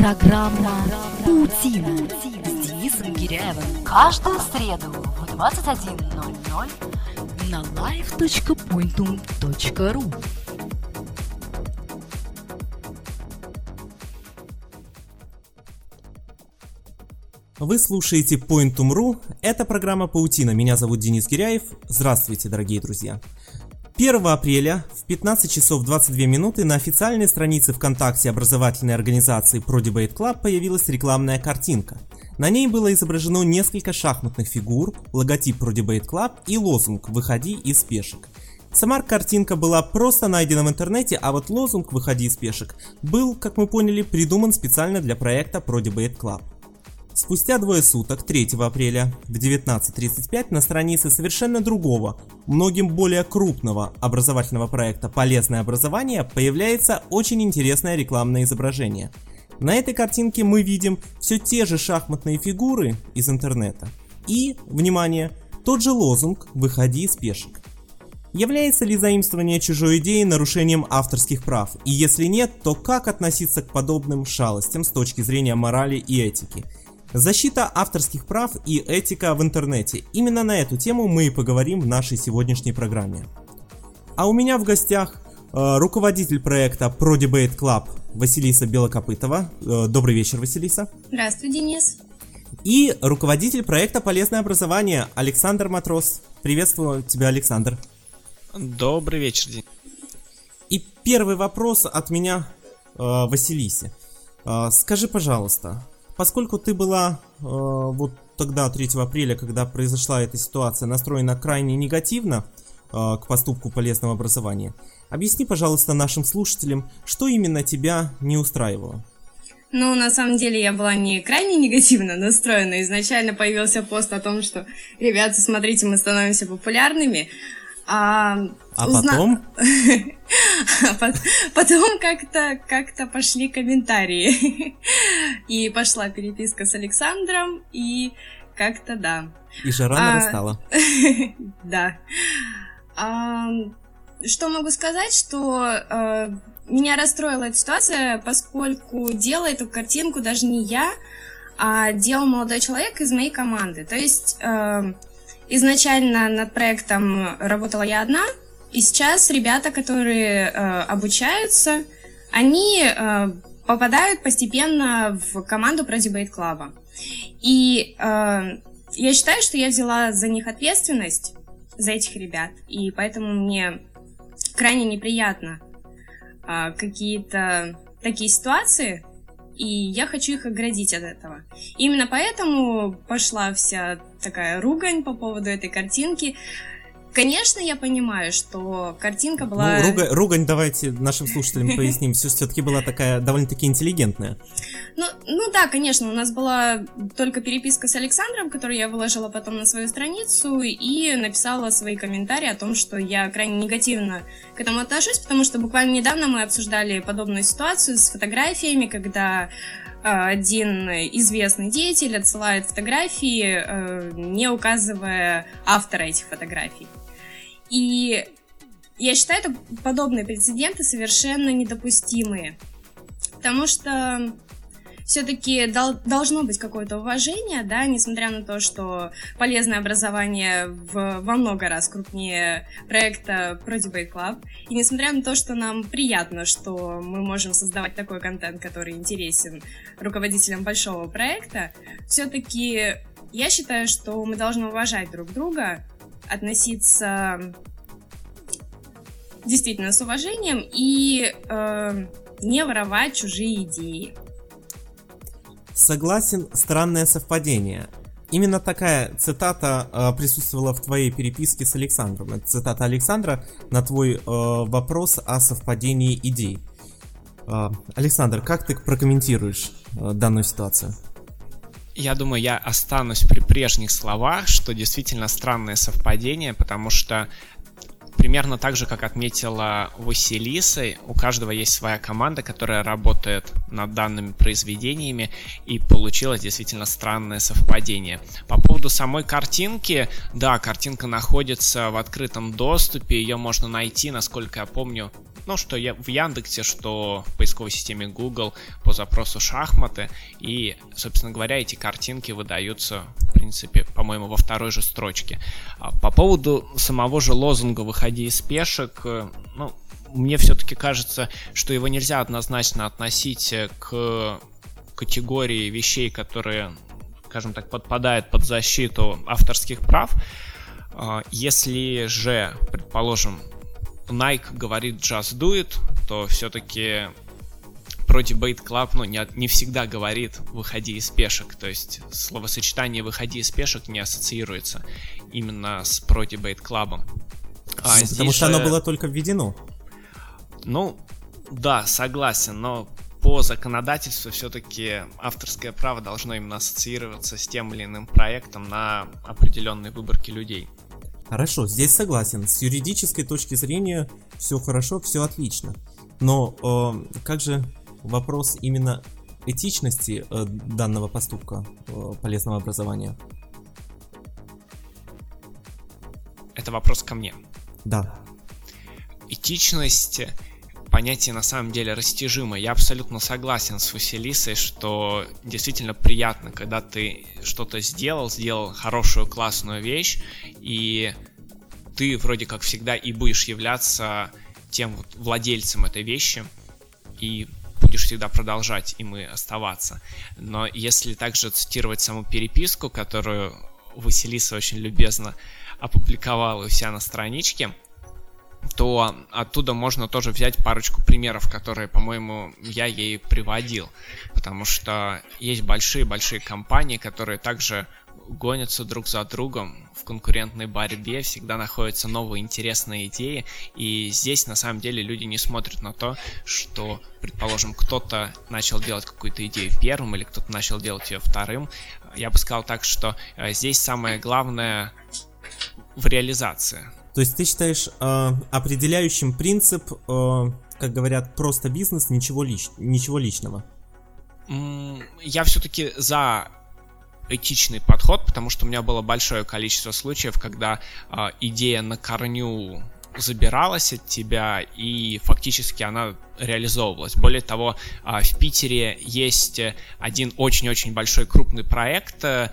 Программа «Паутина» с Денисом Гиряевым. Каждую среду в 21.00 на live.pointum.ru Вы слушаете Pointum.ru. Это программа «Паутина». Меня зовут Денис Гиряев. Здравствуйте, дорогие друзья. 1 апреля в 15 часов 22 минуты на официальной странице ВКонтакте образовательной организации Pro Debate Club появилась рекламная картинка. На ней было изображено несколько шахматных фигур, логотип Pro Debate Club и лозунг «Выходи из пешек». Сама картинка была просто найдена в интернете, а вот лозунг «Выходи из пешек» был, как мы поняли, придуман специально для проекта Pro Debate Club. Спустя двое суток, 3 апреля в 19.35 на странице совершенно другого, многим более крупного образовательного проекта «Полезное образование» появляется очень интересное рекламное изображение. На этой картинке мы видим все те же шахматные фигуры из интернета и, внимание, тот же лозунг «Выходи из пешек». Является ли заимствование чужой идеи нарушением авторских прав? И если нет, то как относиться к подобным шалостям с точки зрения морали и этики – Защита авторских прав и этика в интернете. Именно на эту тему мы и поговорим в нашей сегодняшней программе. А у меня в гостях э, руководитель проекта Pro Debate Club Василиса Белокопытова. Э, добрый вечер, Василиса. Здравствуй, Денис. И руководитель проекта Полезное образование Александр Матрос. Приветствую тебя, Александр. Добрый вечер, Денис. И первый вопрос от меня э, Василисе. Э, скажи, пожалуйста, Поскольку ты была э, вот тогда, 3 апреля, когда произошла эта ситуация, настроена крайне негативно э, к поступку полезного образования, объясни, пожалуйста, нашим слушателям, что именно тебя не устраивало. Ну, на самом деле, я была не крайне негативно настроена. Изначально появился пост о том, что, ребята, смотрите, мы становимся популярными. А, а узна... потом? Потом как-то как-то пошли комментарии. И пошла переписка с Александром, и как-то да. И жара а... нарастала. Да. А, что могу сказать, что э, меня расстроила эта ситуация, поскольку делал эту картинку даже не я, а делал молодой человек из моей команды. То есть э, изначально над проектом работала я одна, и сейчас ребята, которые э, обучаются, они э, попадают постепенно в команду про Debate Club. И э, я считаю, что я взяла за них ответственность, за этих ребят, и поэтому мне крайне неприятно э, какие-то такие ситуации, и я хочу их оградить от этого. Именно поэтому пошла вся такая ругань по поводу этой картинки. Конечно, я понимаю, что картинка была... Ну, руга... ругань, давайте нашим слушателям поясним, все-таки была такая довольно-таки интеллигентная. Ну, ну да, конечно, у нас была только переписка с Александром, которую я выложила потом на свою страницу и написала свои комментарии о том, что я крайне негативно к этому отношусь, потому что буквально недавно мы обсуждали подобную ситуацию с фотографиями, когда один известный деятель отсылает фотографии, э, не указывая автора этих фотографий. И я считаю, это подобные прецеденты совершенно недопустимые. Потому что все-таки дол- должно быть какое-то уважение, да, несмотря на то, что полезное образование в, во много раз крупнее проекта Pro Debate Club, и несмотря на то, что нам приятно, что мы можем создавать такой контент, который интересен руководителям большого проекта, все-таки я считаю, что мы должны уважать друг друга, относиться действительно с уважением и э, не воровать чужие идеи. Согласен, странное совпадение. Именно такая цитата э, присутствовала в твоей переписке с Александром. Это цитата Александра на твой э, вопрос о совпадении идей. Э, Александр, как ты прокомментируешь э, данную ситуацию? Я думаю, я останусь при прежних словах, что действительно странное совпадение, потому что примерно так же, как отметила Василиса, у каждого есть своя команда, которая работает над данными произведениями, и получилось действительно странное совпадение. По поводу самой картинки, да, картинка находится в открытом доступе, ее можно найти, насколько я помню, ну, что я в Яндексе, что в поисковой системе Google по запросу шахматы. И, собственно говоря, эти картинки выдаются, в принципе, по-моему, во второй же строчке. А по поводу самого же лозунга «Выходи из пешек», э, ну, мне все-таки кажется, что его нельзя однозначно относить к категории вещей, которые, скажем так, подпадают под защиту авторских прав. А, если же, предположим, Nike говорит just do it, то все-таки про Debate Club ну, не, не всегда говорит «выходи из пешек», то есть словосочетание «выходи из пешек» не ассоциируется именно с про Debate Club. А потому что же... оно было только введено. Ну, да, согласен, но по законодательству все-таки авторское право должно именно ассоциироваться с тем или иным проектом на определенной выборке людей. Хорошо, здесь согласен. С юридической точки зрения все хорошо, все отлично. Но э, как же вопрос именно этичности э, данного поступка э, полезного образования? Это вопрос ко мне. Да. Этичность понятие на самом деле растяжимо. Я абсолютно согласен с Василисой, что действительно приятно, когда ты что-то сделал, сделал хорошую, классную вещь, и ты вроде как всегда и будешь являться тем вот владельцем этой вещи, и будешь всегда продолжать им и оставаться. Но если также цитировать саму переписку, которую Василиса очень любезно опубликовала у себя на страничке, то оттуда можно тоже взять парочку примеров, которые, по-моему, я ей приводил. Потому что есть большие-большие компании, которые также гонятся друг за другом в конкурентной борьбе, всегда находятся новые интересные идеи, и здесь на самом деле люди не смотрят на то, что, предположим, кто-то начал делать какую-то идею первым или кто-то начал делать ее вторым. Я бы сказал так, что э, здесь самое главное в реализации. То есть ты считаешь э, определяющим принцип, э, как говорят, просто бизнес, ничего, лич, ничего личного? Я все-таки за этичный подход, потому что у меня было большое количество случаев, когда э, идея на корню забиралась от тебя, и фактически она реализовывалась. Более того, э, в Питере есть один очень-очень большой крупный проект, э,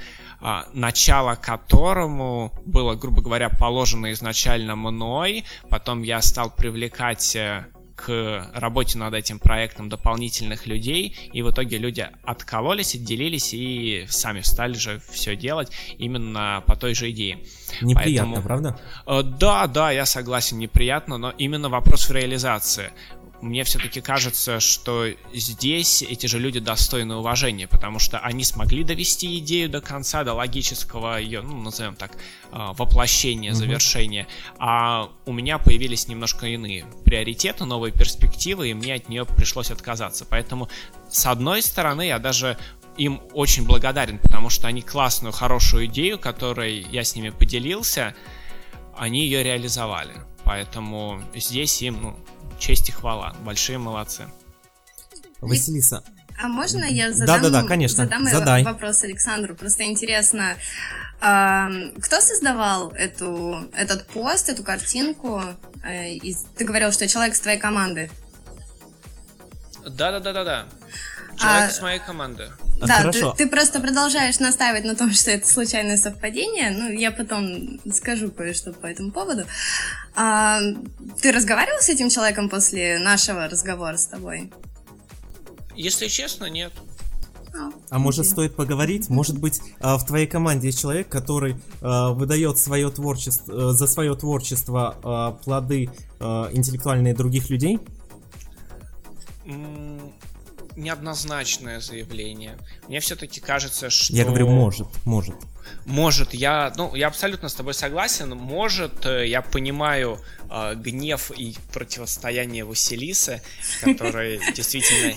начало которому было, грубо говоря, положено изначально мной. Потом я стал привлекать э, к работе над этим проектом дополнительных людей, и в итоге люди откололись, отделились и сами стали же все делать именно по той же идее. Неприятно, Поэтому, правда? Э, да, да, я согласен, неприятно, но именно вопрос в реализации мне все-таки кажется, что здесь эти же люди достойны уважения, потому что они смогли довести идею до конца, до логического ее, ну, назовем так, а, воплощения, завершения. А у меня появились немножко иные приоритеты, новые перспективы, и мне от нее пришлось отказаться. Поэтому, с одной стороны, я даже им очень благодарен, потому что они классную, хорошую идею, которой я с ними поделился, они ее реализовали. Поэтому здесь им ну, честь и хвала. Большие молодцы. Василиса. А можно я задам, да, да, да, конечно. задам Задай. вопрос Александру? Просто интересно, кто создавал эту, этот пост, эту картинку? Э, ты говорил, что человек с твоей команды. Да, да, да, да, да. Человек а, с моей команды. Да, Хорошо. Ты, ты просто продолжаешь настаивать на том, что это случайное совпадение. Ну, я потом скажу кое-что по этому поводу. А, ты разговаривал с этим человеком после нашего разговора с тобой? Если честно, нет. А, а может стоит поговорить? Может быть, а, в твоей команде есть человек, который а, выдает свое творчество, за свое творчество плоды интеллектуальные других людей? неоднозначное заявление. Мне все-таки кажется, что... Я говорю, может, может. Может, я, ну, я абсолютно с тобой согласен. Может, э, я понимаю э, гнев и противостояние Василисы, которое действительно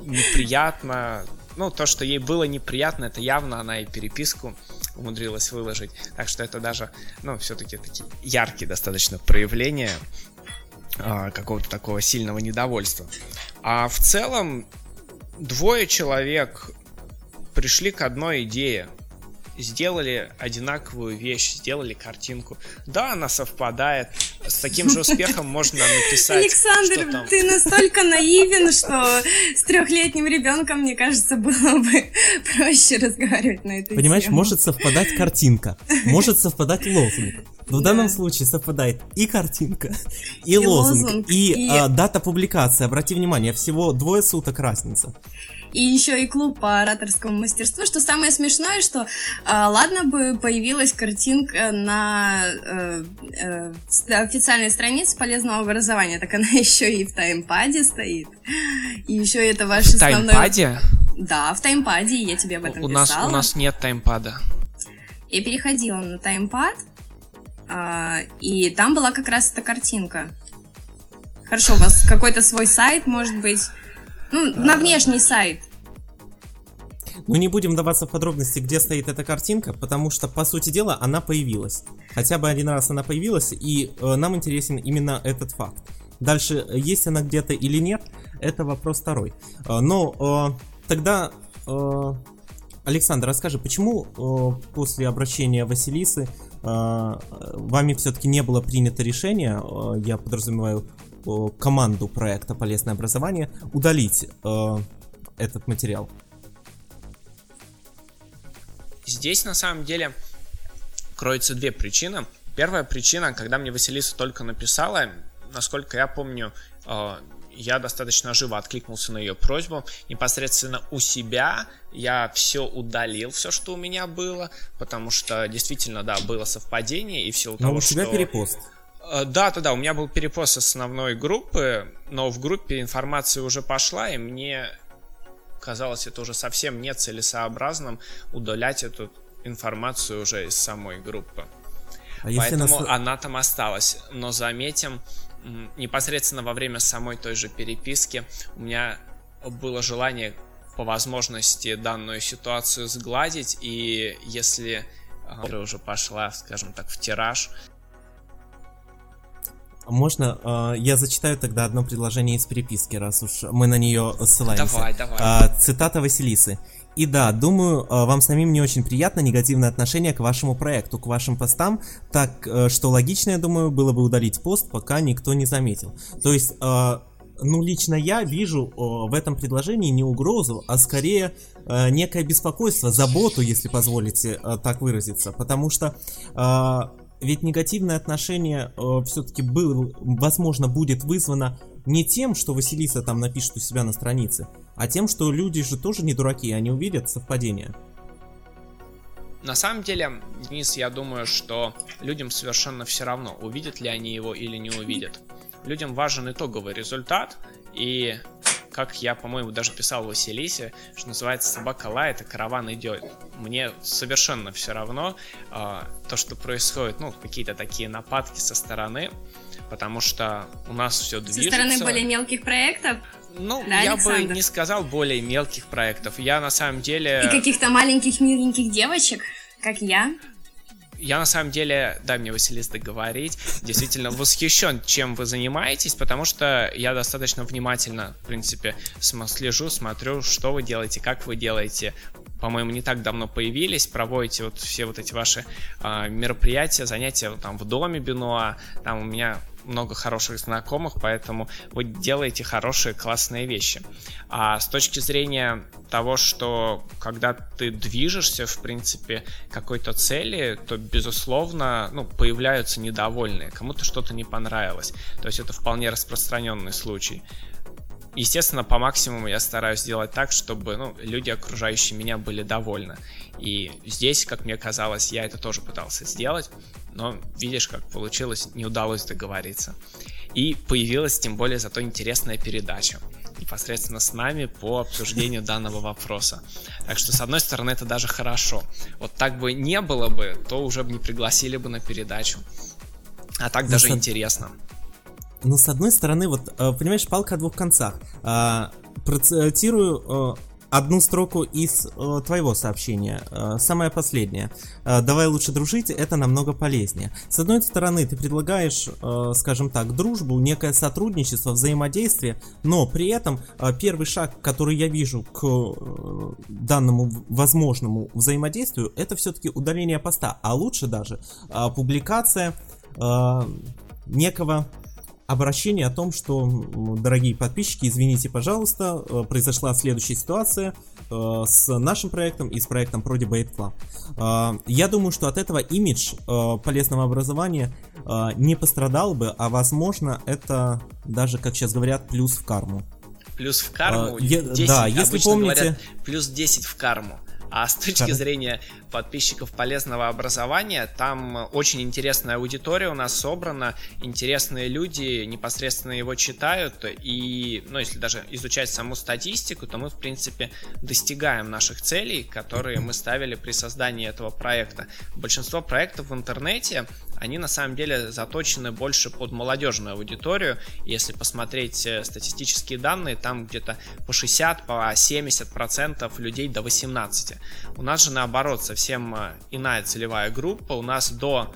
неприятно. Ну, то, что ей было неприятно, это явно она и переписку умудрилась выложить. Так что это даже, ну, все-таки такие яркие достаточно проявления э, какого-то такого сильного недовольства. А в целом, двое человек пришли к одной идее, сделали одинаковую вещь, сделали картинку. Да, она совпадает. с таким же успехом можно написать. Александр, ты настолько наивен, что с трехлетним ребенком, мне кажется, было бы проще разговаривать на эту Понимаешь, тему. может совпадать картинка, может совпадать лозунг. Но в Да. данном случае совпадает и картинка, и, И лозунг, лозунг, и, и- а, дата публикации. Обрати внимание, всего двое суток разница. И еще и клуб по ораторскому мастерству. Что самое смешное, что а, ладно бы появилась картинка на э, э, официальной странице полезного образования, так она еще и в таймпаде стоит. И еще это ваш В основной... таймпаде Да, в таймпаде, я тебе об этом у нас, писала. у нас нет таймпада. Я переходила на таймпад, а, и там была как раз эта картинка. Хорошо, у вас какой-то свой сайт, может быть. Ну, на внешний сайт. Но не будем даваться в подробности, где стоит эта картинка, потому что, по сути дела, она появилась. Хотя бы один раз она появилась, и э, нам интересен именно этот факт. Дальше, э, есть она где-то или нет, это вопрос второй. Э, но э, тогда, э, Александр, расскажи, почему э, после обращения Василисы э, вами все-таки не было принято решение, э, я подразумеваю э, команду проекта «Полезное образование», удалить э, этот материал? Здесь на самом деле кроются две причины. Первая причина, когда мне Василиса только написала, насколько я помню, э, я достаточно живо откликнулся на ее просьбу. Непосредственно у себя я все удалил, все, что у меня было, потому что действительно, да, было совпадение и в силу Но того, у тебя что... перепост. Э, Да, да, да, у меня был перепост основной группы, но в группе информация уже пошла, и мне казалось это уже совсем нецелесообразным удалять эту информацию уже из самой группы. А Поэтому нас... она там осталась. Но заметим, непосредственно во время самой той же переписки у меня было желание по возможности данную ситуацию сгладить, и если а, уже пошла, скажем так, в тираж, Можно э, я зачитаю тогда одно предложение из переписки, раз уж мы на нее ссылаемся. Давай, давай. А, цитата Василисы. И да, думаю, э, вам самим не очень приятно негативное отношение к вашему проекту, к вашим постам, так э, что логично, я думаю, было бы удалить пост, пока никто не заметил. То есть, э, ну, лично я вижу э, в этом предложении не угрозу, а скорее э, некое беспокойство, заботу, если позволите э, так выразиться, потому что э, ведь негативное отношение все-таки было, возможно, будет вызвано не тем, что Василиса там напишет у себя на странице, а тем, что люди же тоже не дураки, они увидят совпадение. На самом деле, Денис, я думаю, что людям совершенно все равно, увидят ли они его или не увидят. Людям важен итоговый результат, и как я, по-моему, даже писал в Василисе, что называется «собака лает, а караван идет». Мне совершенно все равно э, то, что происходит, ну, какие-то такие нападки со стороны, потому что у нас все Со движется. стороны более мелких проектов Ну, Да, я Александр? бы не сказал более мелких проектов. Я на самом деле... и каких-то маленьких миленьких девочек, как я. Я на самом деле, дай мне, Василис, договорить, действительно восхищен, чем вы занимаетесь, потому что я достаточно внимательно, в принципе, слежу, смотрю, что вы делаете, как вы делаете. По-моему, не так давно появились, проводите вот все вот эти ваши а, мероприятия, занятия там в доме Бенуа, там у меня много хороших знакомых, поэтому вы делаете хорошие, классные вещи. А с точки зрения того, что когда ты движешься, в принципе, какой-то цели, то, безусловно, ну, появляются недовольные, кому-то что-то не понравилось. То есть это вполне распространенный случай. Естественно, по максимуму я стараюсь сделать так, чтобы ну, люди, окружающие меня, были довольны. И здесь, как мне казалось, я это тоже пытался сделать, но видишь, как получилось, не удалось договориться. И появилась тем более зато интересная передача непосредственно с нами по обсуждению данного вопроса. Так что, с одной стороны, это даже хорошо. Вот так бы не было бы, то уже бы не пригласили бы на передачу. А так Ну, даже интересно. Ну, с одной стороны, вот, э, понимаешь, палка о двух концах. А, Процитирую э, одну строку из э, твоего сообщения, э, самое последнее. Давай лучше дружить, это намного полезнее. С одной стороны, ты предлагаешь, скажем так, дружбу, некое сотрудничество, взаимодействие, но при этом первый шаг, который я вижу к данному возможному взаимодействию, это все-таки удаление поста, а лучше даже публикация некого обращения о том, что, дорогие подписчики, извините, пожалуйста, э, произошла следующая ситуация э, с нашим проектом и с проектом Pro Debate Club. Э, я думаю, что от этого имидж полезного образования не пострадал бы, а возможно это даже, как сейчас говорят, плюс в карму. Плюс в карму? А, 10, да, если помните... Говорят, плюс 10 в карму. А с точки зрения подписчиков полезного образования, там очень интересная аудитория у нас собрана, интересные люди непосредственно его читают, и, ну, если даже изучать саму статистику, то мы, в принципе, достигаем наших целей, которые мы ставили при создании этого проекта. Большинство проектов в интернете, они на самом деле заточены больше под молодежную аудиторию. Если посмотреть э, статистические данные, там где-то по 60, по 70 процентов людей до 18. У нас же наоборот совсем э, иная целевая группа. У нас до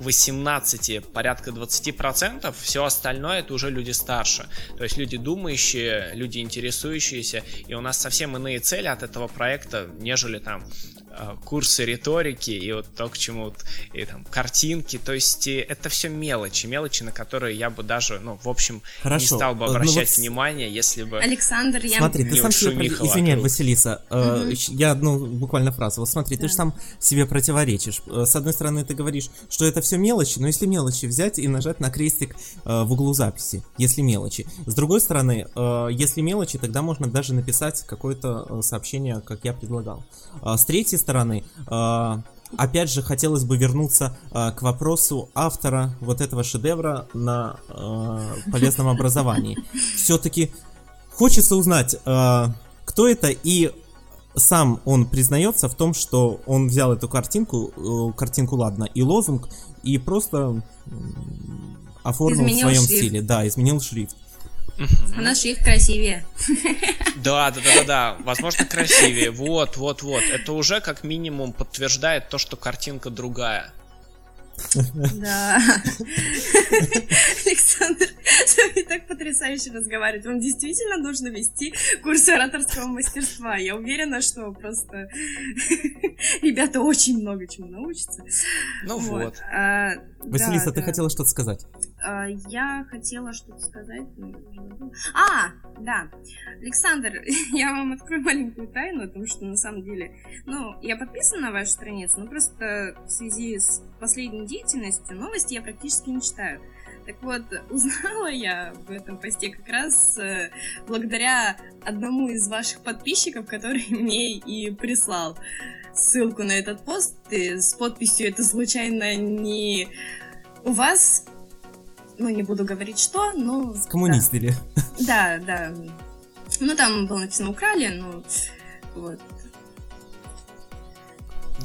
18, порядка 20%, все остальное это уже люди старше. То есть люди думающие, люди интересующиеся, и у нас совсем иные цели от этого проекта, нежели там Э, курсы риторики и вот то, к чему вот, и там картинки, то есть это все мелочи, мелочи, на которые я бы даже, ну, в общем, Хорошо. не стал бы э, ну обращать ну, вот... внимание, если бы... Alexander, я... Смотри, ты сам себе... Извиняй, Василиса, угу. я, ну, буквально фразу. Вот смотри, да. ты же сам себе противоречишь. С одной стороны, ты говоришь, что это все мелочи, но если мелочи взять и нажать на крестик в углу записи, если мелочи. С другой стороны, если мелочи, тогда можно даже написать какое-то сообщение, как я предлагал. С третьей стороны, а, опять же, хотелось бы вернуться а, к вопросу автора вот этого шедевра на а, полезном образовании. Все-таки хочется узнать, кто это и сам он признается в том, что он взял эту картинку, э, картинку ладно, и лозунг, и просто оформил изменил в своем шрифт. стиле. Да, изменил шрифт. У нас шрифт красивее. Да, да, да, да, да. Возможно, красивее. Вот, вот, вот. Это уже как минимум подтверждает то, что картинка другая. Да. Александр с вами так потрясающе разговаривать. Вам действительно нужно вести курс ораторского мастерства. Я уверена, что просто ребята очень много чему научатся. Ну вот. вот. А, Василиса, да, ты да. хотела что-то сказать? А, я хотела что-то сказать. А, да. Александр, я вам открою маленькую тайну о том, что на самом деле, ну, я подписана на вашу страницу, но просто в связи с последней деятельностью новости я практически не читаю. Так вот, узнала я в этом посте как раз э, благодаря одному из ваших подписчиков, который мне и прислал ссылку на этот пост и с подписью «Это случайно не у вас?» Ну, не буду говорить что, но... Скоммунистили. Да, да. Ну, там было написано «Украли», ну, вот.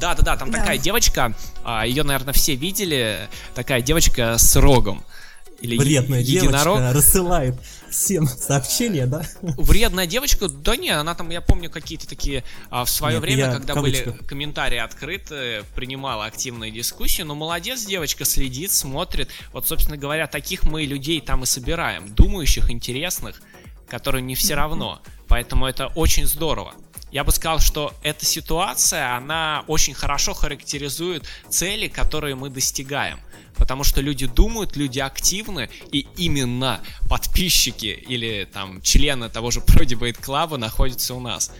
Да, да, да, там да. такая девочка, а, ее, наверное, все видели, такая девочка с рогом или Вредная единорог. девочка рассылает всем сообщения, да? Вредная девочка? Да не, она там, я помню, какие-то такие а, в свое Нет, время, когда были комментарии открыты, принимала активные дискуссии, но молодец девочка, следит, смотрит. Вот, собственно говоря, таких мы людей там и собираем, думающих, интересных, которые не все равно. Поэтому это очень здорово. Я бы сказал, что эта ситуация, она очень хорошо характеризует цели, которые мы достигаем потому что люди думают, люди активны, и именно подписчики или там члены того же Продебейт Клаба находятся у нас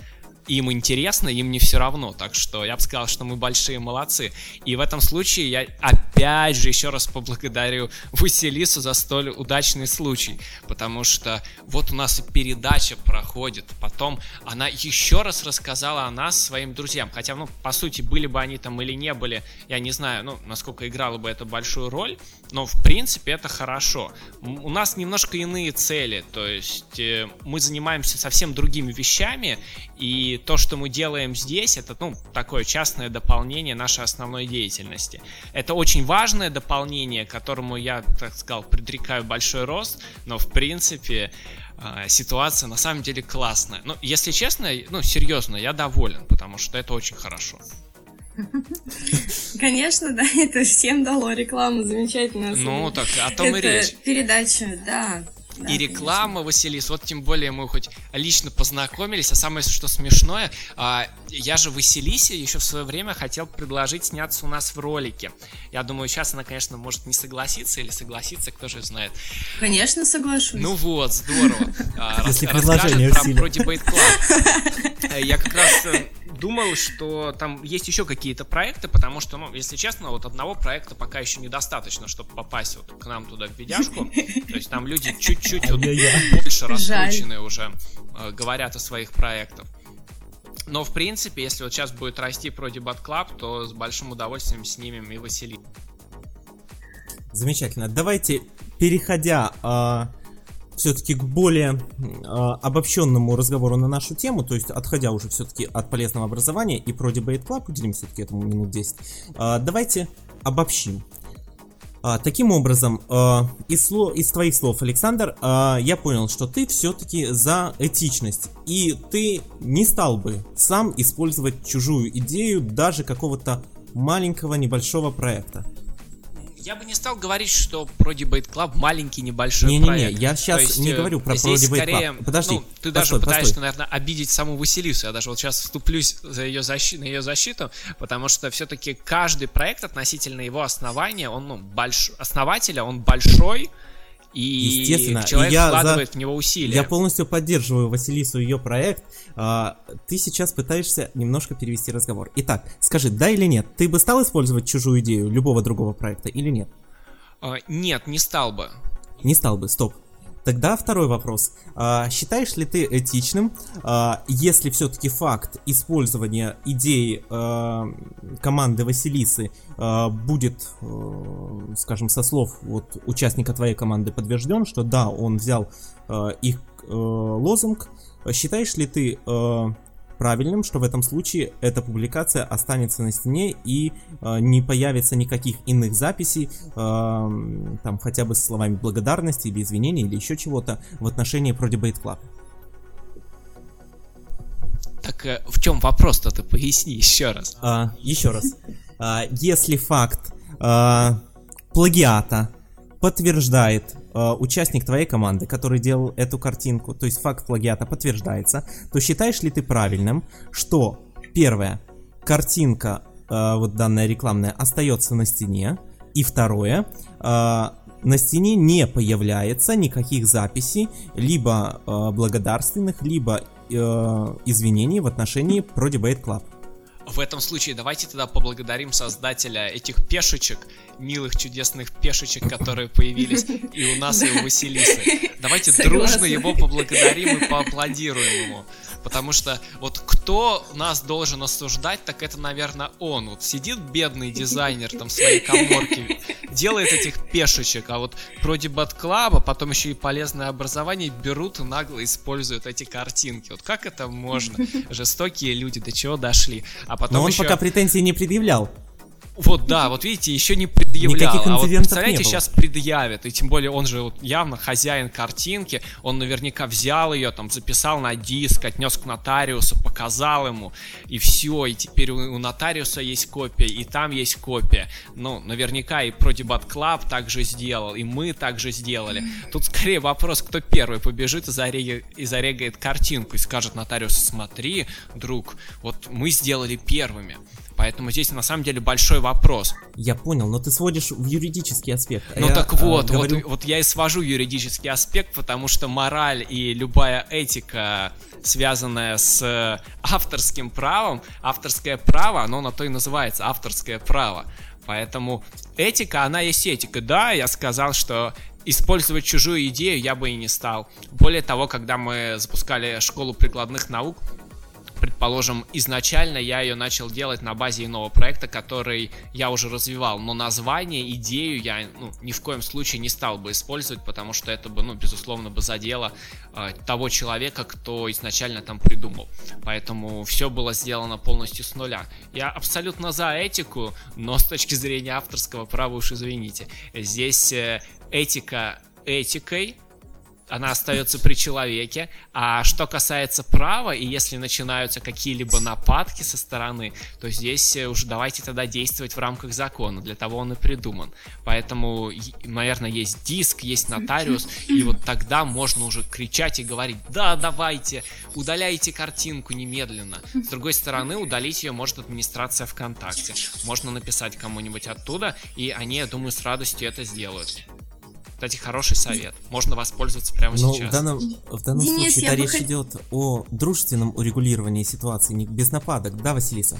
им интересно, им не все равно. Так что я бы сказал, что мы большие молодцы. И в этом случае я опять же еще раз поблагодарю Василису за столь удачный случай. Потому что вот у нас и передача проходит. Потом она еще раз рассказала о нас своим друзьям. Хотя, ну, по сути, были бы они там или не были, я не знаю, ну, насколько играла бы это большую роль. Но, в принципе, это хорошо. У нас немножко иные цели. То есть э, мы занимаемся совсем другими вещами. И то, что мы делаем здесь, это, ну, такое частное дополнение нашей основной деятельности. Это очень важное дополнение, которому я, так сказал, предрекаю большой рост, но, в принципе, а, ситуация на самом деле классная. Ну, если честно, ну, серьезно, я доволен, потому что это очень хорошо. Конечно, да, это всем дало рекламу замечательно. Ну, так о том и речь. Передача, да. Да, и реклама конечно. Василис, вот тем более мы хоть лично познакомились, а самое что смешное, а, я же Василисе еще в свое время хотел предложить сняться у нас в ролике. Я думаю, сейчас она, конечно, может не согласиться или согласиться, кто же знает. Конечно, соглашусь. Ну вот, здорово. А, Если расскажет про, про Debate Club. Я как раз э, думал, что там есть еще какие-то проекты, потому что, ну, если честно, вот одного проекта пока еще недостаточно, чтобы попасть вот к нам туда в видяшку. То есть там люди чуть-чуть вот больше раскрученные уже э, говорят о своих проектах. Но, в принципе, если вот сейчас будет расти про Debut Club, то с большим удовольствием снимем и Василий. Замечательно. Давайте, переходя э, все-таки к более э, обобщенному разговору на нашу тему, то есть отходя уже все-таки от полезного образования и про Debate Club, уделим все-таки этому минут 10, э, давайте обобщим. А, таким образом, а, из, слов, из твоих слов, Александр, а, я понял, что ты все-таки за этичность. И ты не стал бы сам использовать чужую идею даже какого-то маленького небольшого проекта. Я бы не стал говорить, что про Debate Club маленький небольшой не, проект. Не-не-не, я сейчас есть, не э, говорю про Pro Debate скорее, Club. Подожди, ну, ты постой, даже пытаешься, постой. наверное, обидеть саму Василису. Я даже вот сейчас вступлюсь за ее защиту, на ее защиту, потому что все-таки каждый проект относительно его основания, он, ну, больш... основателя, он большой, и Естественно, человек и я вкладывает за... в него усилия. Я полностью поддерживаю Василису ее проект. А, ты сейчас пытаешься немножко перевести разговор. Итак, скажи, да или нет? Ты бы стал использовать чужую идею любого другого проекта или нет? А, нет, не стал бы. Не стал бы, стоп. Тогда второй вопрос. А, считаешь ли ты этичным, а, если все-таки факт использования идеи а, команды Василисы а, будет, а, скажем, со слов вот, участника твоей команды подтвержден, что да, он взял а, их а, лозунг, считаешь ли ты а, правильным, что в этом случае эта публикация останется на стене и э, не появится никаких иных записей, э, там хотя бы с словами благодарности или извинения или еще чего-то в отношении про Debate Club. Так э, в чем вопрос-то ты поясни еще раз. А, еще раз. А, если факт а, плагиата подтверждает э, участник твоей команды, который делал эту картинку, то есть факт плагиата подтверждается, то считаешь ли ты правильным, что первое, картинка, э, вот данная рекламная, остается на стене, и второе, э, на стене не появляется никаких записей, либо благодарственных, либо извинений в отношении про Debate Club. В этом случае давайте тогда поблагодарим создателя этих пешечек, милых чудесных пешечек, которые появились и у нас, и у Василисы. Давайте дружно его поблагодарим и поаплодируем ему. Потому что вот кто нас должен осуждать, так это, наверное, он. Вот сидит бедный дизайнер там в своей коморке, делает этих пешечек, а вот про дебат клаба, потом еще и полезное образование берут и нагло используют эти картинки. Вот как это можно? Жестокие люди, до чего дошли? А потом Но он еще... пока претензий не предъявлял. Вот, да, вот видите, еще не предъявлял. а вот представляете, сейчас предъявят. И тем более он же вот явно хозяин картинки. Он наверняка взял ее, там, записал на диск, отнес к нотариусу, показал ему. И все. И теперь у, у нотариуса есть копия, и там есть копия. Ну, наверняка и про Debate Club также сделал, и мы также сделали. Тут скорее вопрос, кто первый побежит и, зареги, и зарегает картинку и скажет нотариусу, смотри, друг, вот мы сделали первыми. Поэтому здесь на самом деле большой вопрос. Я понял, но ты сводишь в юридический аспект. А ну я, так вот, а, говорю... вот, вот я и свожу юридический аспект, потому что мораль и любая этика, связанная с авторским правом, авторское право, оно на то и называется авторское право. Поэтому этика, она есть этика. Да, я сказал, что использовать чужую идею я бы и не стал. Более того, когда мы запускали школу прикладных наук, предположим, изначально я ее начал делать на базе иного проекта, который я уже развивал, но название, идею я ну, ни в коем случае не стал бы использовать, потому что это бы, ну, безусловно, бы задело э, того человека, кто изначально там придумал. Поэтому все было сделано полностью с нуля. Я абсолютно за этику, но с точки зрения авторского права уж извините. Здесь э, этика этикой, она остается при человеке. А что касается права, и если начинаются какие-либо нападки со стороны, то здесь э, уже давайте тогда действовать в рамках закона. Для того он и придуман. Поэтому, наверное, есть диск, есть нотариус, и вот тогда можно уже кричать и говорить, да, давайте, удаляйте картинку немедленно. С другой стороны, удалить ее может администрация ВКонтакте. Можно написать кому-нибудь оттуда, и они, я думаю, с радостью это сделают. Кстати, хороший совет. Можно воспользоваться прямо Но сейчас. В данном, в данном Денис, случае бы речь хот- идет о дружественном урегулировании ситуации, не без нападок, да, Василиса?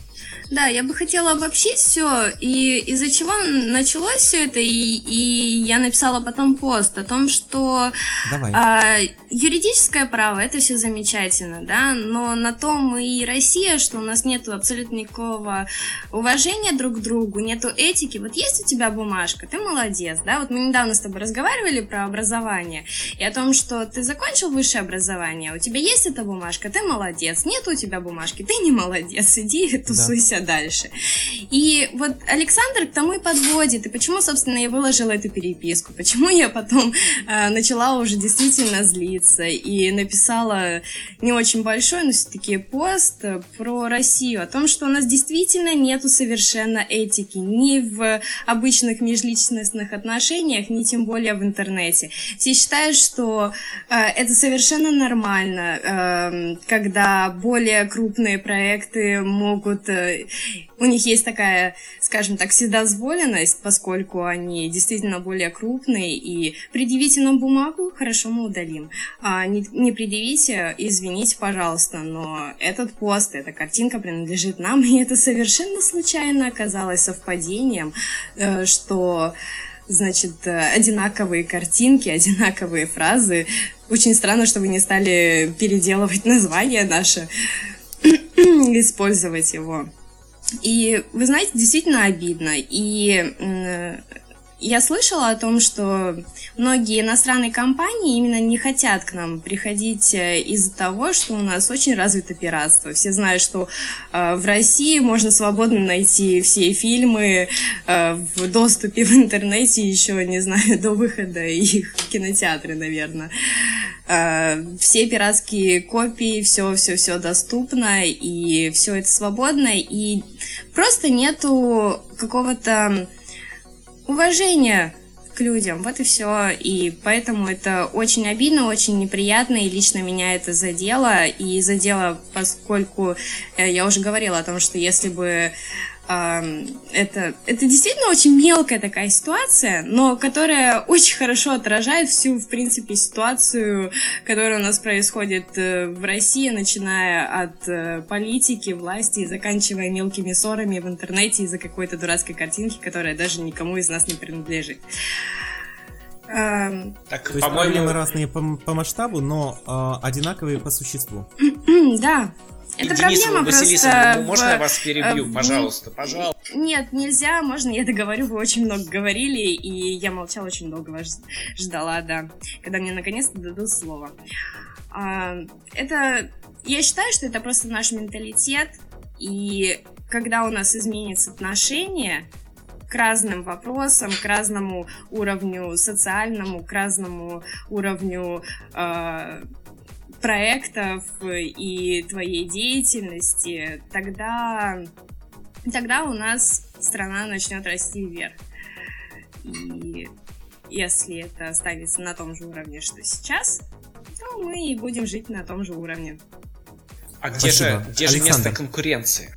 Да, я бы хотела обобщить все, и из-за чего началось все это, и, и я написала потом пост о том, что Давай. а, юридическое право это все замечательно, да, но на том и Россия, что у нас нету абсолютно никакого уважения друг к другу, нету этики. Вот есть у тебя бумажка, ты молодец, да. Вот мы недавно с тобой разговаривали про образование и о том, что ты закончил высшее образование, у тебя есть эта бумажка, ты молодец. Нет у тебя бумажки, ты не молодец, иди тусуйся дальше. И вот Александр к тому и подводит. И почему, собственно, я выложила эту переписку? Почему я потом э, начала уже действительно злиться и написала не очень большой, но все-таки пост про Россию, о том, что у нас действительно нету совершенно этики ни в обычных межличностных отношениях, ни тем более в интернете. Все считают, что э, это совершенно нормально, э, когда более крупные проекты могут... э, у них есть такая, скажем так, вседозволенность, поскольку они действительно более крупные, и предъявите нам бумагу, хорошо, мы удалим. А не, не предъявите, извините, пожалуйста, но этот пост, эта картинка принадлежит нам, и это совершенно случайно оказалось совпадением, э, что значит, одинаковые картинки, одинаковые фразы. Очень странно, что вы не стали переделывать название наше, использовать его. И вы знаете, действительно обидно. И м, я слышала о том, что многие иностранные компании именно не хотят к нам приходить э, из-за того, что у нас очень развито пиратство. Все знают, что э, в России можно свободно найти все фильмы э, в доступе в интернете еще, не знаю, до выхода их в кинотеатры, наверное. Э, все пиратские копии, все, все, все доступно, и все это свободно, и просто нету какого-то уважения к людям, вот и все. И поэтому это очень обидно, очень неприятно, и лично меня это задело. И задело, поскольку э, я уже говорила о том, что если бы это, это действительно очень мелкая такая ситуация, но которая очень хорошо отражает всю, в принципе, ситуацию, которая у нас происходит э, в России, начиная от э, политики, власти и заканчивая мелкими ссорами в интернете из-за какой-то дурацкой картинки, которая даже никому из нас не принадлежит. Так, То есть по-моему, проблемы разные по, по масштабу, но э, одинаковые по существу. Да, это Денис, проблема Василиса, просто... ну, можно я вас перебью, э, пожалуйста, пожалуйста. Нет, нельзя, можно я договорю, вы очень много говорили, и я молчала очень долго вас ждала, да, когда мне наконец-то дадут слово. А, Это, я считаю, что это просто наш менталитет, и когда у нас изменится отношение к разным вопросам, к разному уровню социальному, к разному уровню э, проектов и твоей деятельности, тогда тогда у нас страна начнет расти вверх. И если это останется на том же уровне, что сейчас, то мы и будем жить на том же уровне. А где Спасибо. же, где же место конкуренции?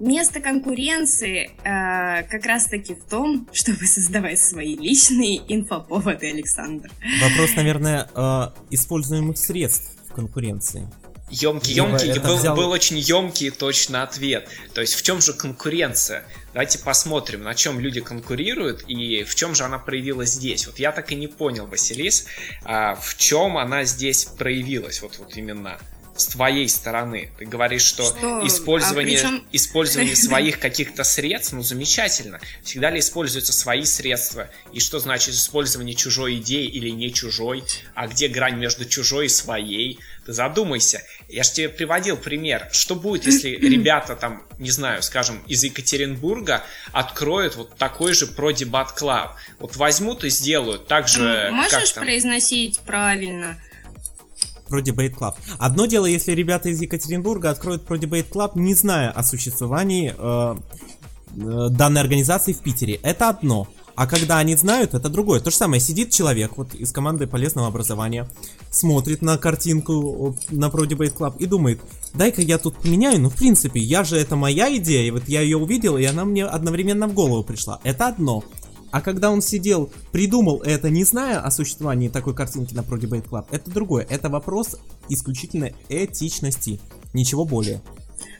Место конкуренции э, как раз-таки в том, чтобы создавать свои личные инфоповоды, Александр. Вопрос, наверное, э, используемых средств в конкуренции. Емкий, емкий, был, взял- был очень емкий и точный ответ. То есть в чем же конкуренция? Давайте посмотрим, на чем люди конкурируют и в чем же она проявилась здесь. Вот я так и не понял, Василис, а в чем она здесь проявилась, вот, вот именно с твоей стороны. Ты говоришь, что, Что? использование, А причем- использование своих каких-то средств, ну замечательно. Всегда ли используются свои средства? И что значит использование чужой идеи или не чужой? А где грань между чужой и своей? Ты задумайся. Я же тебе приводил пример. Что будет, если ребята там, не знаю, скажем, из Екатеринбурга откроют вот такой же про-дебат клаб? Вот возьмут и сделают так же, как Можешь там. произносить правильно? Про Debate Club. Одно дело, если ребята из Екатеринбурга откроют про Debate Club, не зная о существовании э, э, данной организации в Питере. Это одно. А когда они знают, это другое. То же самое, сидит человек вот из команды полезного образования, смотрит на картинку на Pro Debate Club и думает, дай-ка я тут поменяю, ну в принципе, я же, это моя идея, и вот я ее увидел, и она мне одновременно в голову пришла. Это одно. А когда он сидел, придумал это, не зная о существовании такой картинки на Pro Debate Club, это другое. Это вопрос исключительно этичности. Ничего более.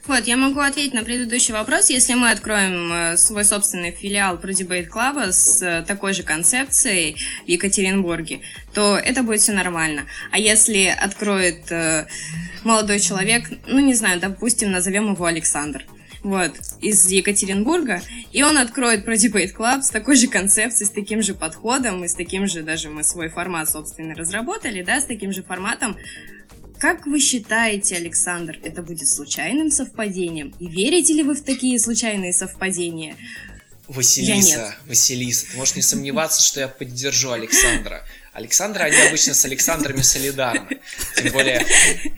Вот, я могу ответить на предыдущий вопрос. Если мы откроем э, свой собственный филиал Pro Debate Club с э, такой же концепцией в Екатеринбурге, то это будет все нормально. А если откроет э, молодой человек, ну не знаю, допустим, назовем его Александр, вот, из Екатеринбурга, и он откроет Pro Debate Club с такой же концепцией, с таким же подходом, и с таким же, даже мы свой формат, собственно, разработали, да, с таким же форматом, как вы считаете, Александр, это будет случайным совпадением? И верите ли вы в такие случайные совпадения? Василиса. Василиса, ты можешь не сомневаться, что я поддержу Александра. Александра, они обычно с Александрами солидарны. Тем более,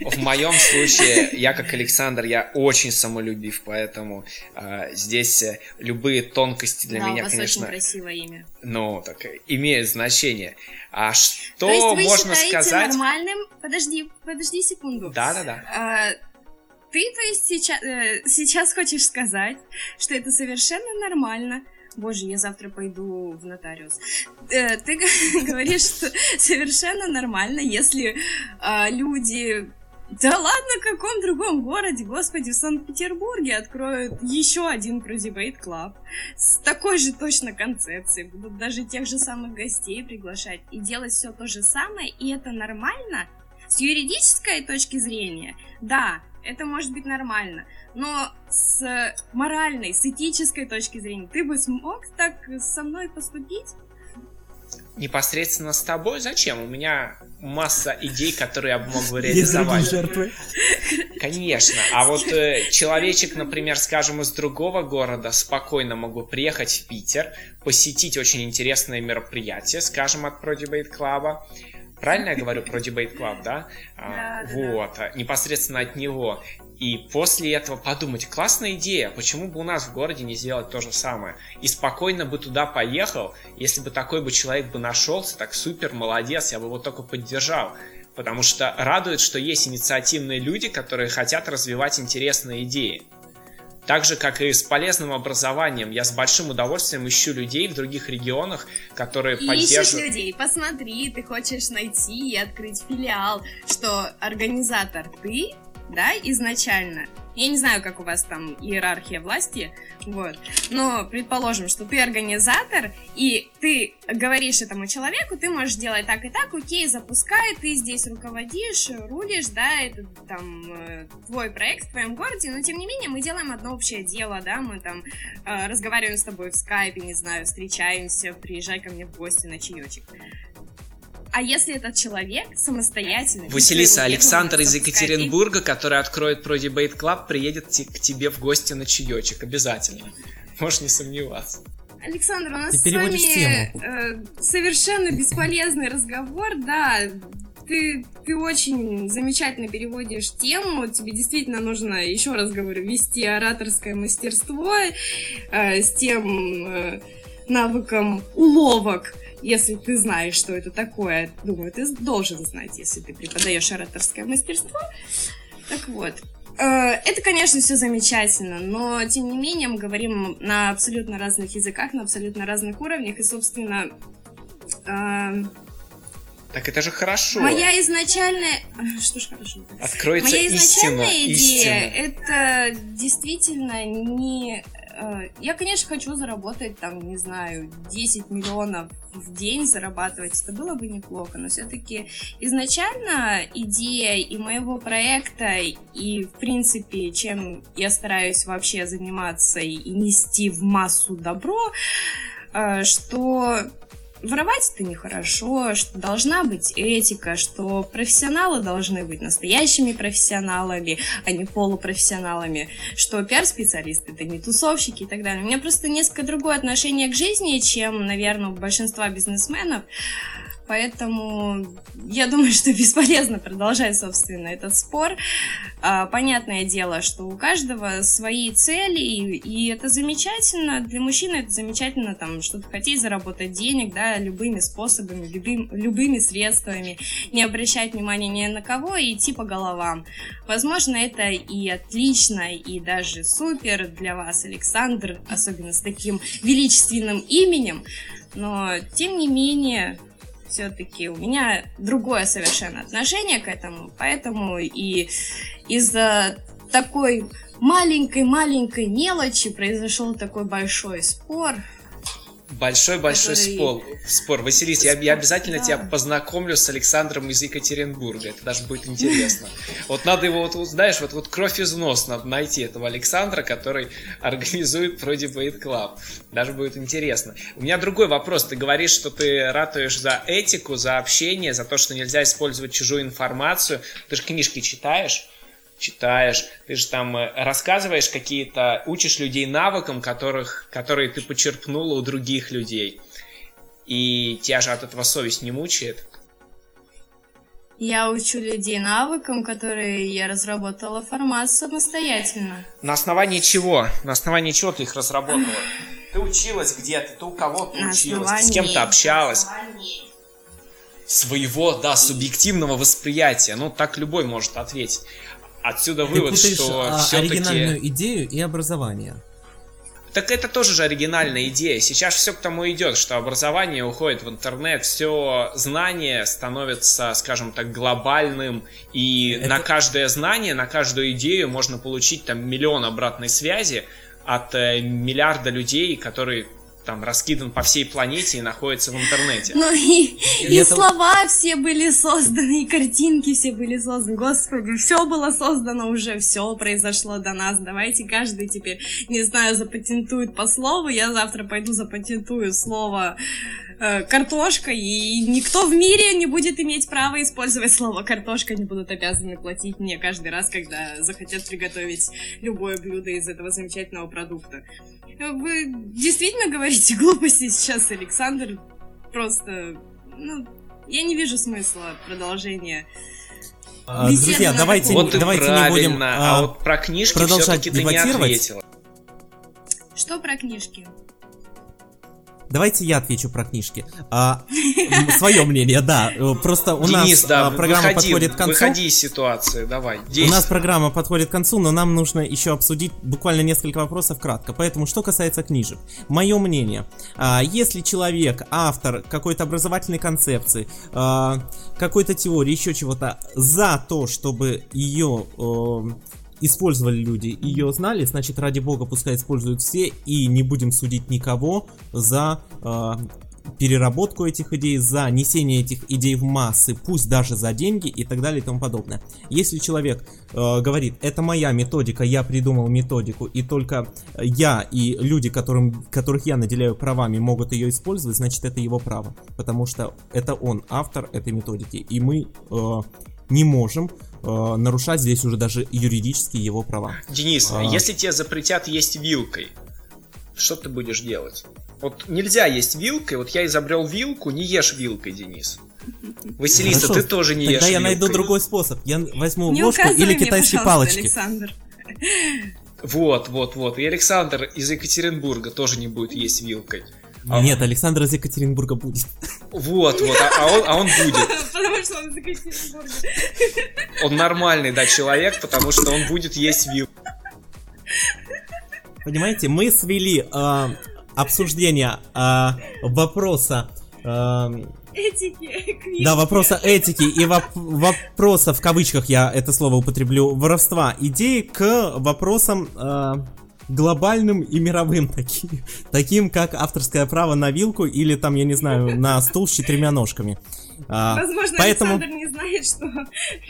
в моем случае, я как Александр, я очень самолюбив, поэтому э, здесь любые тонкости для да, меня, у вас конечно, очень красивое имя. ну, так, имеют значение. А что То есть вы можно сказать? нормальным... Подожди, подожди секунду. Да-да-да. А, ты, то есть, сейчас, э, сейчас хочешь сказать, что это совершенно нормально. Боже, я завтра пойду в нотариус. Э, ты говоришь, что совершенно нормально, если а, люди... Да ладно, в каком другом городе, господи, в Санкт-Петербурге откроют еще один Prozibate Club с такой же точно концепцией, будут даже тех же самых гостей приглашать и делать все то же самое, и это нормально? С юридической точки зрения, да, это может быть нормально, но с моральной, с этической точки зрения, ты бы смог так со мной поступить? Непосредственно с тобой зачем? У меня масса идей, которые я бы мог бы реализовать. жертвы. Конечно. А вот э, человечек, например, скажем, из другого города спокойно могу приехать в Питер, посетить очень интересное мероприятие, скажем, от Pro Debate Club. Правильно я говорю про Debate Club, да? А, Да, да, вот, а, непосредственно от него. И после этого подумать, классная идея, почему бы у нас в городе не сделать то же самое? И спокойно бы туда поехал, если бы такой бы человек бы нашелся, так супер, молодец, я бы его только поддержал. Потому что радует, что есть инициативные люди, которые хотят развивать интересные идеи. Так же, как и с полезным образованием, я с большим удовольствием ищу людей в других регионах, которые Ищешь поддерживают... людей, посмотри, ты хочешь найти и открыть филиал, что организатор ты, да, изначально. Я не знаю, как у вас там иерархия власти, вот, но предположим, что ты организатор, и ты говоришь этому человеку, ты можешь делать так и так, окей, запускай, ты здесь руководишь, рулишь, да, это там э, твой проект в твоем городе, но тем не менее мы делаем одно общее дело, да, мы там э, разговариваем с тобой в скайпе, не знаю, встречаемся, приезжай ко мне в гости на чаечек. А если этот человек самостоятельно... Василиса, Александр из Екатеринбурга, который откроет Pro Debate Club, приедет к тебе в гости на чаечек. Обязательно. Можешь не сомневаться. Александр, у нас с вами э, совершенно бесполезный разговор, да. Ты, ты очень замечательно переводишь тему. Тебе действительно нужно, еще раз говорю, вести ораторское мастерство э, с тем э, навыком уловок, если ты знаешь, что это такое. Думаю, ты должен знать, если ты преподаешь ораторское мастерство. Так вот, э, это, конечно, все замечательно, но, тем не менее, мы говорим на абсолютно разных языках, на абсолютно разных уровнях, и, собственно, э, Так это же хорошо. моя изначальная... Что ж хорошо. Откроется Моя истина. изначальная идея истина. это действительно не я, конечно, хочу заработать, там, не знаю, 10 миллионов в день зарабатывать. Это было бы неплохо, но все-таки изначально идея и моего проекта, и, в принципе, чем я стараюсь вообще заниматься и нести в массу добро, э, что воровать это нехорошо, что должна быть этика, что профессионалы должны быть настоящими профессионалами, а не полупрофессионалами, что пиар-специалисты это не тусовщики и так далее. У меня просто несколько другое отношение к жизни, чем, наверное, у большинства бизнесменов. Поэтому я думаю, что бесполезно продолжать, собственно, этот спор. А, понятное дело, что у каждого свои цели, и это замечательно. Для мужчины это замечательно, там, что-то хотеть заработать денег, да, любыми способами, любым, любыми средствами, не обращать внимания ни на кого и идти по головам. Возможно, это и отлично, и даже супер для вас, Александр, особенно с таким величественным именем, но, тем не менее, все-таки у меня другое совершенно отношение к этому, поэтому и из-за такой маленькой-маленькой мелочи произошел такой большой спор, Большой-большой спор. спор. Василис, я, я обязательно да. тебя познакомлю с Александром из Екатеринбурга. Это даже будет интересно. Вот надо его, вот, знаешь, вот, вот кровь из нос надо найти этого Александра, который организует вроде Bait Club. Даже будет интересно. У меня другой вопрос. Ты говоришь, что ты ратуешь за этику, за общение, за то, что нельзя использовать чужую информацию. Ты же книжки читаешь читаешь, ты же там э, рассказываешь какие-то, учишь людей навыкам, которых, которые ты почерпнула у других людей. И тебя же от этого совесть не мучает. Я учу людей навыкам, которые я разработала формат самостоятельно. На основании чего? На основании чего ты их разработала? Ты училась где-то, ты у кого-то училась, ты с кем-то общалась. Своего, да, субъективного восприятия. Ну, так любой может ответить. Отсюда вывод, Ты что а, все-таки... оригинальную идею и образование. Так это тоже же оригинальная идея. Сейчас все к тому идет, что образование уходит в интернет, все знание становится, скажем так, глобальным, и это... на каждое знание, на каждую идею можно получить там миллион обратной связи от э, миллиарда людей, которые там раскидан по всей планете и находится в интернете. Ну и, и, и это... слова все были созданы, и картинки все были созданы. Господи, все было создано уже, все произошло до нас. Давайте каждый теперь, не знаю, запатентует по слову. Я завтра пойду запатентую слово э, картошка, и никто в мире не будет иметь права использовать слово картошка, они будут обязаны платить мне каждый раз, когда захотят приготовить любое блюдо из этого замечательного продукта. Вы действительно говорите глупости сейчас, Александр? Просто, ну, я не вижу смысла продолжения. А, друзья, давайте, вот давайте не будем а, а вот про книжки продолжать все-таки ты не ответила. Что про книжки? Давайте я отвечу про книжки. А, свое мнение, да. Просто у Денис, нас да, программа выходи, подходит к концу. Выходи из ситуации, давай. Действуй. У нас программа подходит к концу, но нам нужно еще обсудить буквально несколько вопросов кратко. Поэтому, что касается книжек. Мое мнение. А, если человек, автор какой-то образовательной концепции, а, какой-то теории, еще чего-то, за то, чтобы ее использовали люди, ее знали, значит, ради бога, пускай используют все, и не будем судить никого за э, переработку этих идей, за несение этих идей в массы, пусть даже за деньги и так далее и тому подобное. Если человек э, говорит, это моя методика, я придумал методику, и только я и люди, которым, которых я наделяю правами, могут ее использовать, значит, это его право, потому что это он автор этой методики, и мы э, не можем э, нарушать здесь уже даже юридически его права. Денис, а... если тебе запретят есть вилкой, что ты будешь делать? Вот нельзя есть вилкой, вот я изобрел вилку, не ешь вилкой, Денис. Василиса, Хорошо, ты тоже не тогда ешь Тогда я вилкой. найду другой способ. Я возьму не ложку или китайские мне, палочки. Александр. Вот, вот, вот. И Александр из Екатеринбурга тоже не будет есть вилкой. А... Нет, Александр из Екатеринбурга будет. Вот, вот, а, а, он, а он будет. Потому что он из Екатеринбурга. Он нормальный, да, человек, потому что он будет есть вил. Понимаете, мы свели э, обсуждение э, вопроса... Э, этики. Да, вопроса этики и воп вопроса, в кавычках я это слово употреблю, воровства идеи к вопросам... Э, глобальным и мировым таким, таким как авторское право на вилку или там, я не знаю, на стул с четырьмя ножками. А, Возможно, поэтому... Александр не знает, что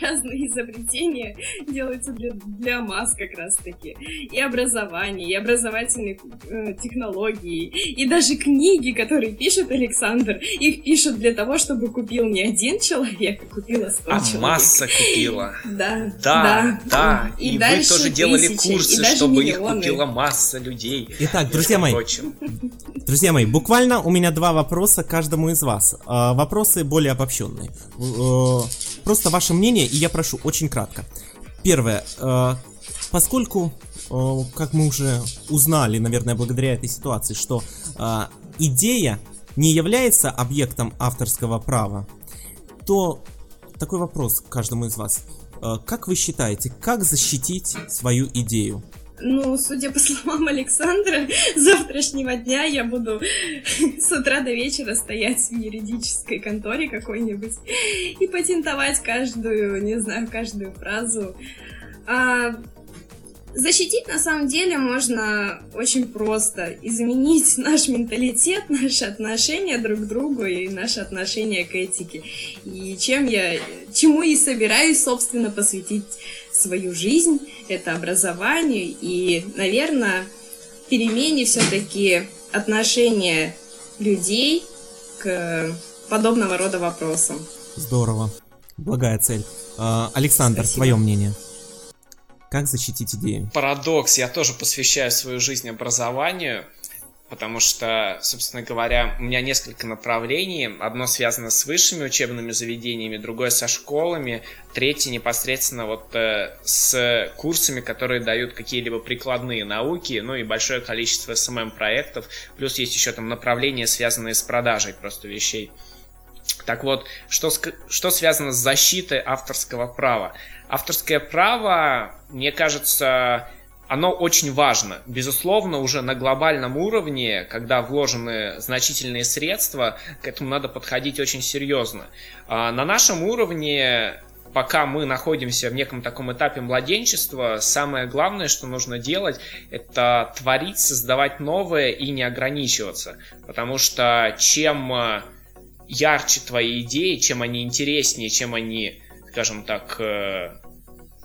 разные изобретения делаются для, для масс как раз-таки. И образование, и образовательные э, технологии, и даже книги, которые пишет Александр, их пишут для того, чтобы купил не один человек, а купила сто а человек. масса купила. Да, да, да. И, и вы тоже делали курсы, чтобы миллионы. их купила масса людей. Итак, друзья мои, друзья мои, буквально у меня два вопроса каждому из вас. А, вопросы более обобщенные. Э, просто ваше мнение, и я прошу очень кратко. Первое. Э, поскольку, э, как мы уже узнали, наверное, благодаря этой ситуации, что идея не является объектом авторского права, то такой вопрос к каждому из вас. Как вы считаете, как защитить свою идею? Ну, судя по словам Александра, завтрашнего дня я буду с утра до вечера стоять в юридической конторе какой-нибудь и патентовать каждую, не знаю, каждую фразу. А, защитить на самом деле можно очень просто. Изменить наш менталитет, наши отношения друг к другу и наше отношение к этике. И чем я, чему и собираюсь, собственно, посвятить свою жизнь, это образование и, наверное, перемене все-таки отношения людей к подобного рода вопросам. Здорово. Благая цель. А, Александр, Спасибо. твое мнение? Как защитить идею? Парадокс. Я тоже посвящаю свою жизнь образованию потому что, собственно говоря, у меня несколько направлений. Одно связано с высшими учебными заведениями, другое со школами, третье непосредственно вот э, с курсами, которые дают какие-либо прикладные науки, ну и большое количество СММ-проектов, плюс есть еще там направления, связанные с продажей просто вещей. Так вот, что, что связано с защитой авторского права? Авторское право, мне кажется, оно очень важно. Безусловно, уже на глобальном уровне, когда вложены значительные средства, к этому надо подходить очень серьезно. А на нашем уровне пока мы находимся в неком таком этапе младенчества, самое главное, что нужно делать, это творить, создавать новое и не ограничиваться. Потому что чем ярче твои идеи, чем они интереснее, чем они, скажем так, э,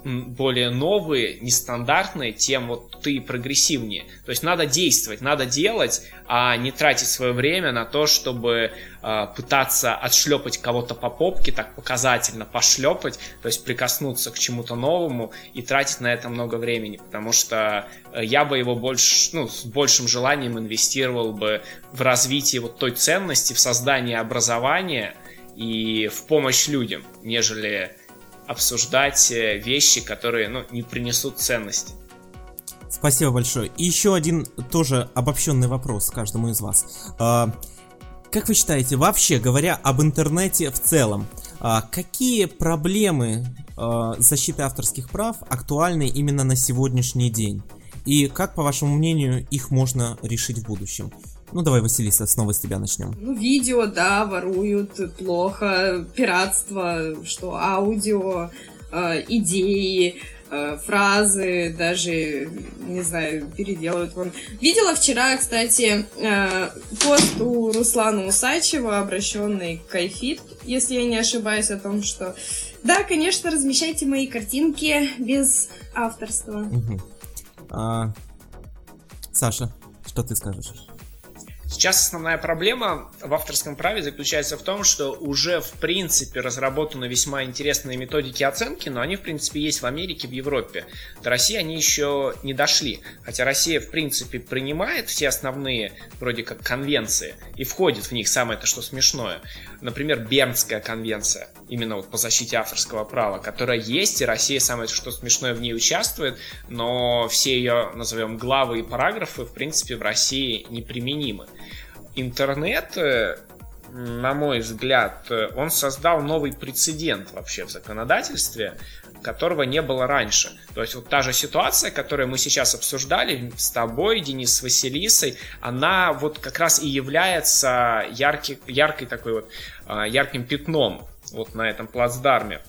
более новые, нестандартные, тем вот ты прогрессивнее. То есть надо действовать, надо делать, а не тратить свое время на то, чтобы э, пытаться отшлепать кого-то по попке, так показательно пошлепать, то есть прикоснуться к чему-то новому и тратить на это много времени, потому что э, я бы его больше, ну, с большим желанием инвестировал бы в развитие вот той ценности, в создание образования и в помощь людям, нежели обсуждать э, вещи, которые ну, не принесут ценности. Спасибо большое. И еще один тоже обобщенный вопрос каждому из вас. А, как вы считаете, вообще говоря об интернете в целом, а, какие проблемы а, защиты авторских прав актуальны именно на сегодняшний день? И как, по вашему мнению, их можно решить в будущем? Ну давай, Василиса, снова с тебя начнем. Ну, видео, да, воруют плохо, пиратство, что аудио, э, идеи, э, фразы, даже, не знаю, переделывают. Вон. Видела вчера, кстати, э, пост у Руслана Усачева, обращенный к Кайфит, если я не ошибаюсь, о том, что да, конечно, размещайте мои картинки без авторства. Угу. А, Саша, что ты скажешь? Сейчас основная проблема в авторском праве заключается в том, что уже в принципе разработаны весьма интересные методики оценки, но они в принципе есть в Америке, в Европе. До России они еще не дошли. Хотя Россия в принципе принимает все основные вроде как конвенции и входит в них, самое это что смешное. Например, Бернская конвенция, именно вот по защите авторского права, которая есть, и Россия, самое что смешное, в ней участвует, но все ее, назовем, главы и параграфы, в принципе, в России неприменимы интернет, э, на мой взгляд, э, он создал новый прецедент вообще в законодательстве, которого не было раньше. То есть вот та же ситуация, которую мы сейчас обсуждали с тобой, Денис, с Василисой, она вот как раз и является яркий, яркой такой вот, а, ярким пятном вот на этом плацдарме.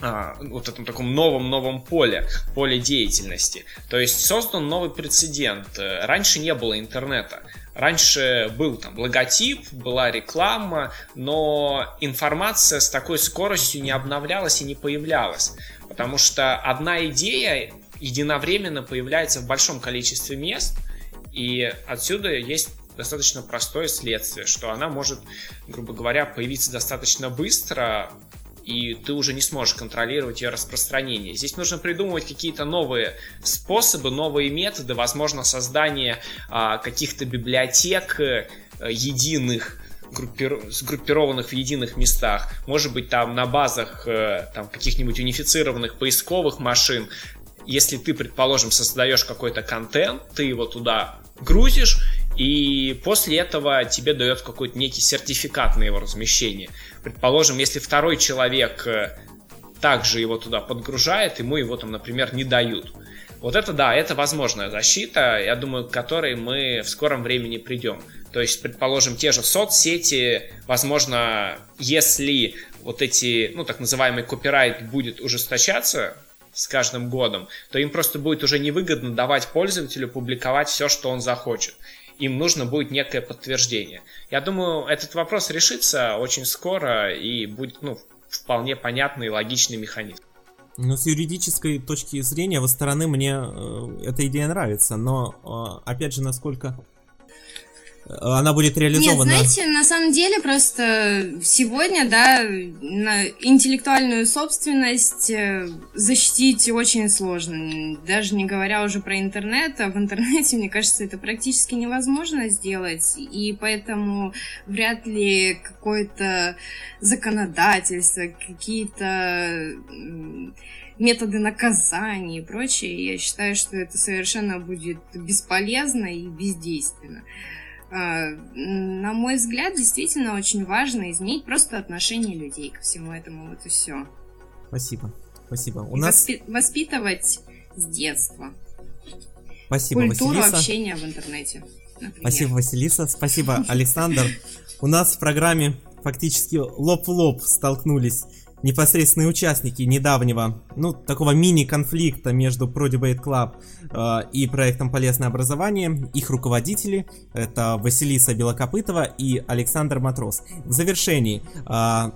а, вот этом таком новом-новом поле, поле деятельности. То есть создан новый прецедент. Раньше не было интернета. Раньше был там логотип, была реклама, но информация с такой скоростью не обновлялась и не появлялась. Потому что одна идея единовременно появляется в большом количестве мест, и отсюда есть достаточно простое следствие, что она может, грубо говоря, появиться достаточно быстро, и ты уже не сможешь контролировать ее распространение. Здесь нужно придумывать какие-то новые способы, новые методы, возможно, создание а, каких-то библиотек а, единых, группир... сгруппированных в единых местах. Может быть, там на базах а, там, каких-нибудь унифицированных поисковых машин. Если ты, предположим, создаешь какой-то контент, ты его туда грузишь, и после этого тебе дает какой-то некий сертификат на его размещение. Предположим, если второй человек э, также его туда подгружает, ему его там, например, не дают. Вот это да, это возможная защита, я думаю, к которой мы в скором времени придем. То есть, предположим, те же соцсети, возможно, если вот эти, ну, так называемый копирайт будет ужесточаться, с каждым годом, то им просто будет уже невыгодно давать пользователю публиковать все, что он захочет им нужно будет некое подтверждение. Я думаю, этот вопрос решится очень скоро и будет ну, вполне понятный и логичный механизм. Ну, с юридической точки зрения, во стороны мне э, эта идея нравится, но, э, опять же, насколько она будет реализована. Нет, знаете, на самом деле просто сегодня, да, на интеллектуальную собственность э, защитить очень сложно. Даже не говоря уже про интернет, а в интернете, мне кажется, это практически невозможно сделать. И поэтому вряд ли какое-то законодательство, какие-то методы наказания и прочее, я считаю, что это совершенно будет бесполезно и бездейственно. А, на мой взгляд, действительно очень важно изменить просто отношение людей ко всему этому, вот и все. Спасибо, спасибо. У нас... Воспи- воспитывать с детства. Спасибо, Культуру Василиса. общения в интернете. Например. Спасибо, Василиса. Спасибо, Александр. У нас в программе фактически лоб в лоб столкнулись непосредственные участники недавнего, ну, такого мини-конфликта между Pro Debate Club э, и проектом «Полезное образование», их руководители, это Василиса Белокопытова и Александр Матрос. В завершении, э,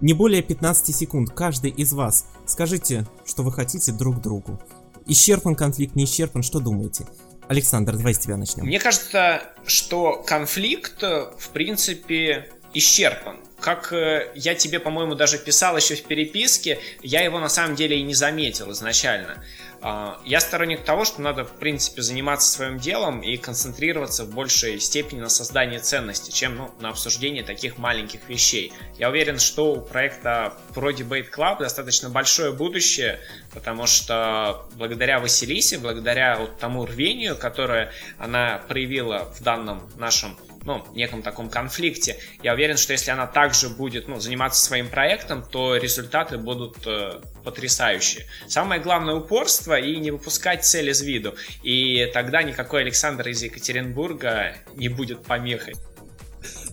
не более 15 секунд, каждый из вас скажите, что вы хотите друг другу. Исчерпан конфликт, не исчерпан, что думаете? Александр, давай с тебя начнем. Мне кажется, что конфликт, в принципе, исчерпан как э, я тебе, по-моему, даже писал еще в переписке, я его на самом деле и не заметил изначально. А, я сторонник того, что надо, в принципе, заниматься своим делом и концентрироваться в большей степени на создании ценности, чем ну, на обсуждении таких маленьких вещей. Я уверен, что у проекта Pro Debate Club достаточно большое будущее, потому что благодаря Василисе, благодаря вот тому рвению, которое она проявила в данном нашем ну, неком таком конфликте. Я уверен, что если она также будет ну, заниматься своим проектом, то результаты будут э, потрясающие. Самое главное упорство и не выпускать цель из виду. И тогда никакой Александр из Екатеринбурга не будет помехой.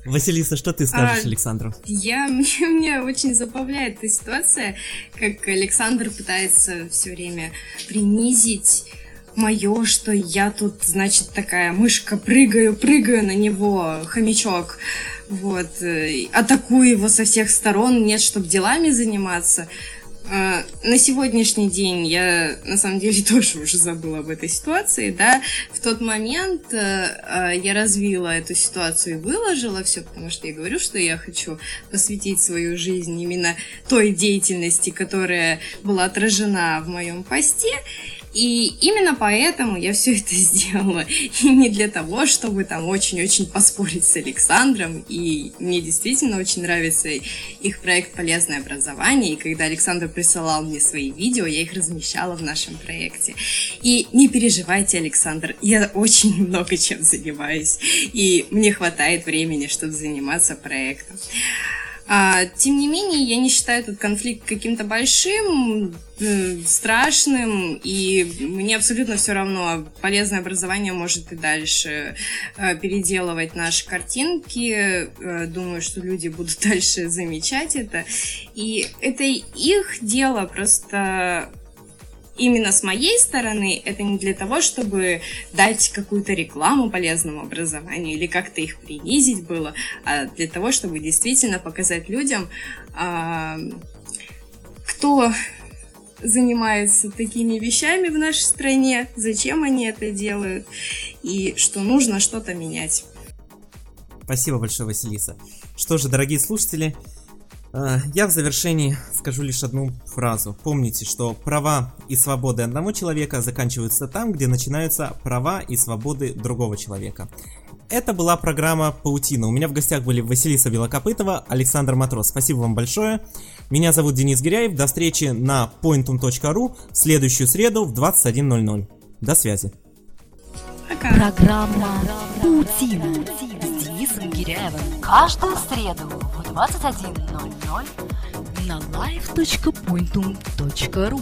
Василиса, что ты скажешь а, Александру? Я, мне, мне очень забавляет эта ситуация, как Александр пытается все время принизить мое, что я тут, значит, такая мышка, прыгаю, прыгаю на него, хомячок, вот, э, атакую его со всех сторон, нет, чтобы делами заниматься. А, на сегодняшний день я, на самом деле, тоже уже забыла об этой ситуации, да. В тот момент э, а, я развила эту ситуацию и выложила все, потому что я говорю, что я хочу посвятить свою жизнь именно той деятельности, которая была отражена в моем посте. И именно поэтому я все это сделала. И не для того, чтобы там очень-очень поспорить с Александром. И мне действительно очень нравится их проект «Полезное образование». И когда Александр присылал мне свои видео, я их размещала в нашем проекте. И не переживайте, Александр, я очень много чем занимаюсь. И мне хватает времени, чтобы заниматься проектом. А, тем не менее, я не считаю этот конфликт каким-то большим, страшным, и мне абсолютно все равно. Полезное образование может и дальше э, переделывать наши картинки. Э, думаю, что люди будут дальше замечать это. И это их дело, просто именно с моей стороны это не для того, чтобы дать какую-то рекламу полезному образованию или как-то их принизить было, а для того, чтобы действительно показать людям, а, кто занимается такими вещами в нашей стране, зачем они это делают и что нужно что-то менять. Спасибо большое, Василиса. Что же, дорогие слушатели, я в завершении скажу лишь одну фразу. Помните, что права и свободы одного человека заканчиваются там, где начинаются права и свободы другого человека. Это была программа «Паутина». У меня в гостях были Василиса Белокопытова, Александр Матрос. Спасибо вам большое. Меня зовут Денис Гиряев. До встречи на pointum.ru в следующую среду в 21.00. До связи. Пока. Программа «Паутина» с Денисом Гиряевым. Каждую среду в 21.00 на live.pointum.ru